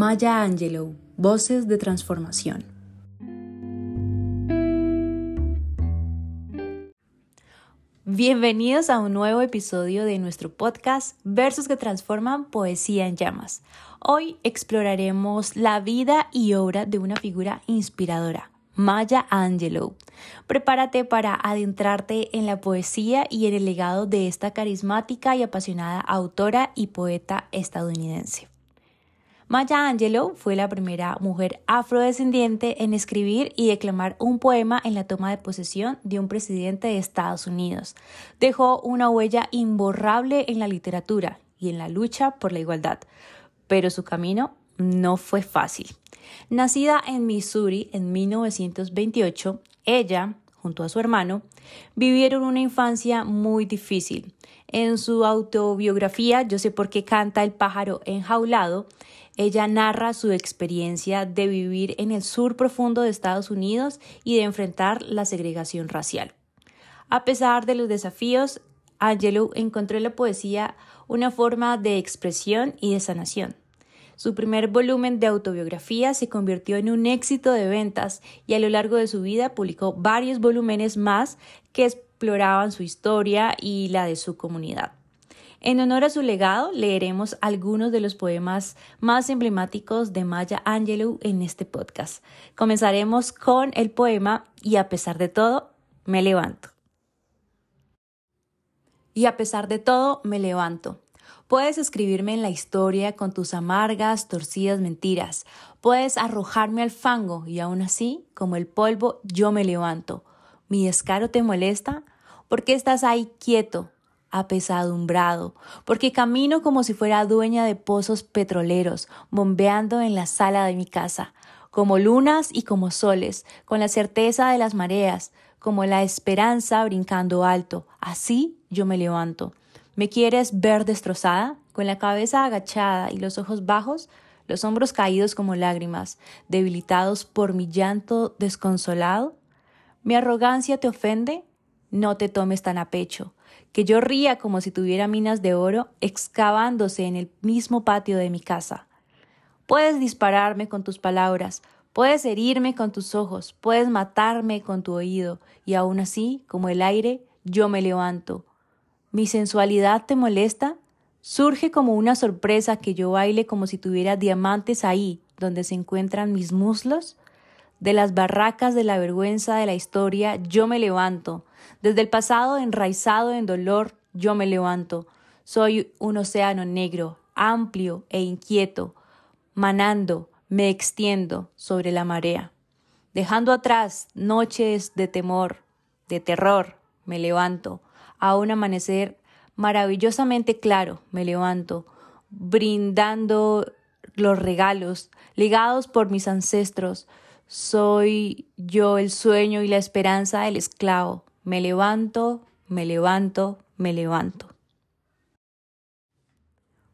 Maya Angelou, Voces de Transformación. Bienvenidos a un nuevo episodio de nuestro podcast Versos que Transforman Poesía en Llamas. Hoy exploraremos la vida y obra de una figura inspiradora, Maya Angelou. Prepárate para adentrarte en la poesía y en el legado de esta carismática y apasionada autora y poeta estadounidense. Maya Angelou fue la primera mujer afrodescendiente en escribir y declamar un poema en la toma de posesión de un presidente de Estados Unidos. Dejó una huella imborrable en la literatura y en la lucha por la igualdad, pero su camino no fue fácil. Nacida en Missouri en 1928, ella, junto a su hermano, vivieron una infancia muy difícil. En su autobiografía Yo sé por qué canta el pájaro enjaulado, ella narra su experiencia de vivir en el sur profundo de Estados Unidos y de enfrentar la segregación racial. A pesar de los desafíos, Angelou encontró en la poesía una forma de expresión y de sanación. Su primer volumen de autobiografía se convirtió en un éxito de ventas y a lo largo de su vida publicó varios volúmenes más que exploraban su historia y la de su comunidad. En honor a su legado, leeremos algunos de los poemas más emblemáticos de Maya Angelou en este podcast. Comenzaremos con el poema Y a pesar de todo, me levanto. Y a pesar de todo, me levanto. Puedes escribirme en la historia con tus amargas, torcidas mentiras. Puedes arrojarme al fango y aún así, como el polvo, yo me levanto. ¿Mi descaro te molesta? ¿Por qué estás ahí quieto, apesadumbrado, porque camino como si fuera dueña de pozos petroleros, bombeando en la sala de mi casa, como lunas y como soles, con la certeza de las mareas, como la esperanza brincando alto. Así yo me levanto. ¿Me quieres ver destrozada? Con la cabeza agachada y los ojos bajos, los hombros caídos como lágrimas, debilitados por mi llanto desconsolado. ¿Mi arrogancia te ofende? No te tomes tan a pecho que yo ría como si tuviera minas de oro excavándose en el mismo patio de mi casa. Puedes dispararme con tus palabras, puedes herirme con tus ojos, puedes matarme con tu oído, y aún así, como el aire, yo me levanto. ¿Mi sensualidad te molesta? Surge como una sorpresa que yo baile como si tuviera diamantes ahí, donde se encuentran mis muslos. De las barracas de la vergüenza de la historia yo me levanto. Desde el pasado enraizado en dolor yo me levanto. Soy un océano negro, amplio e inquieto. Manando, me extiendo sobre la marea. Dejando atrás noches de temor, de terror, me levanto. A un amanecer maravillosamente claro, me levanto, brindando los regalos legados por mis ancestros, soy yo el sueño y la esperanza del esclavo. Me levanto, me levanto, me levanto.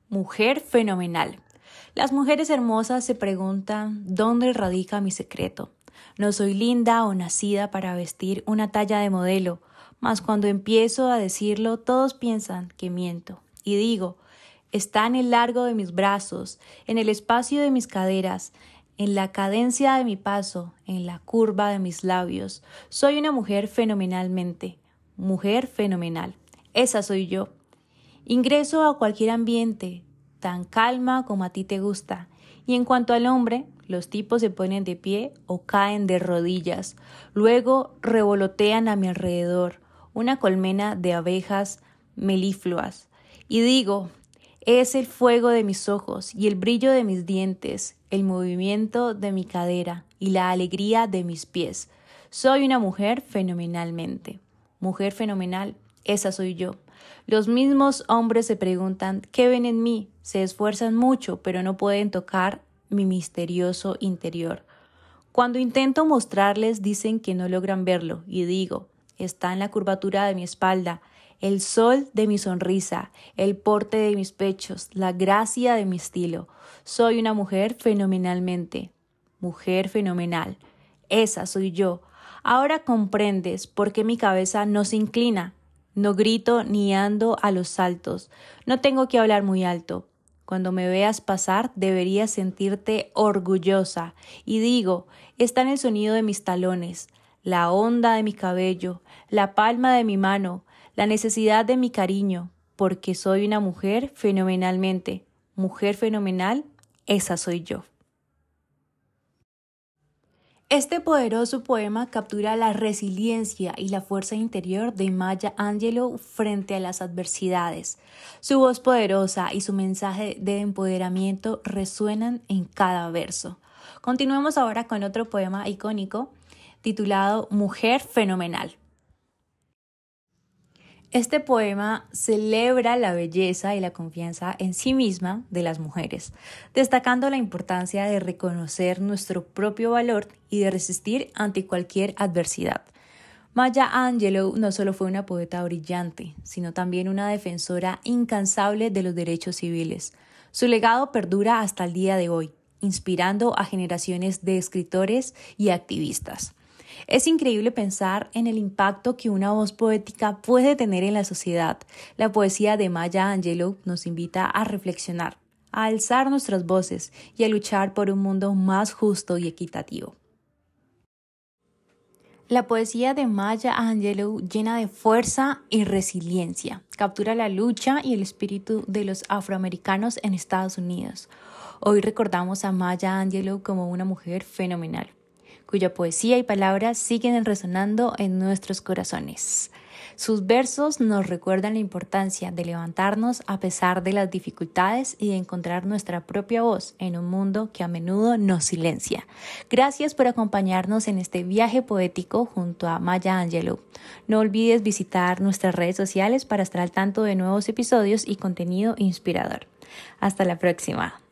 Mujer fenomenal. Las mujeres hermosas se preguntan ¿dónde radica mi secreto? No soy linda o nacida para vestir una talla de modelo, mas cuando empiezo a decirlo todos piensan que miento. Y digo, está en el largo de mis brazos, en el espacio de mis caderas, en la cadencia de mi paso, en la curva de mis labios. Soy una mujer fenomenalmente, mujer fenomenal. Esa soy yo. Ingreso a cualquier ambiente, tan calma como a ti te gusta. Y en cuanto al hombre, los tipos se ponen de pie o caen de rodillas. Luego revolotean a mi alrededor, una colmena de abejas melifluas. Y digo, es el fuego de mis ojos y el brillo de mis dientes, el movimiento de mi cadera y la alegría de mis pies. Soy una mujer fenomenalmente. Mujer fenomenal, esa soy yo. Los mismos hombres se preguntan ¿qué ven en mí? Se esfuerzan mucho, pero no pueden tocar mi misterioso interior. Cuando intento mostrarles dicen que no logran verlo, y digo, está en la curvatura de mi espalda, el sol de mi sonrisa, el porte de mis pechos, la gracia de mi estilo. Soy una mujer fenomenalmente. Mujer fenomenal. Esa soy yo. Ahora comprendes por qué mi cabeza no se inclina. No grito ni ando a los saltos. No tengo que hablar muy alto. Cuando me veas pasar, deberías sentirte orgullosa. Y digo, está en el sonido de mis talones, la onda de mi cabello, la palma de mi mano, la necesidad de mi cariño, porque soy una mujer fenomenalmente. Mujer fenomenal, esa soy yo. Este poderoso poema captura la resiliencia y la fuerza interior de Maya Angelou frente a las adversidades. Su voz poderosa y su mensaje de empoderamiento resuenan en cada verso. Continuemos ahora con otro poema icónico titulado Mujer Fenomenal. Este poema celebra la belleza y la confianza en sí misma de las mujeres, destacando la importancia de reconocer nuestro propio valor y de resistir ante cualquier adversidad. Maya Angelou no solo fue una poeta brillante, sino también una defensora incansable de los derechos civiles. Su legado perdura hasta el día de hoy, inspirando a generaciones de escritores y activistas. Es increíble pensar en el impacto que una voz poética puede tener en la sociedad. La poesía de Maya Angelou nos invita a reflexionar, a alzar nuestras voces y a luchar por un mundo más justo y equitativo. La poesía de Maya Angelou llena de fuerza y resiliencia. Captura la lucha y el espíritu de los afroamericanos en Estados Unidos. Hoy recordamos a Maya Angelou como una mujer fenomenal cuya poesía y palabras siguen resonando en nuestros corazones. Sus versos nos recuerdan la importancia de levantarnos a pesar de las dificultades y de encontrar nuestra propia voz en un mundo que a menudo nos silencia. Gracias por acompañarnos en este viaje poético junto a Maya Angelou. No olvides visitar nuestras redes sociales para estar al tanto de nuevos episodios y contenido inspirador. Hasta la próxima.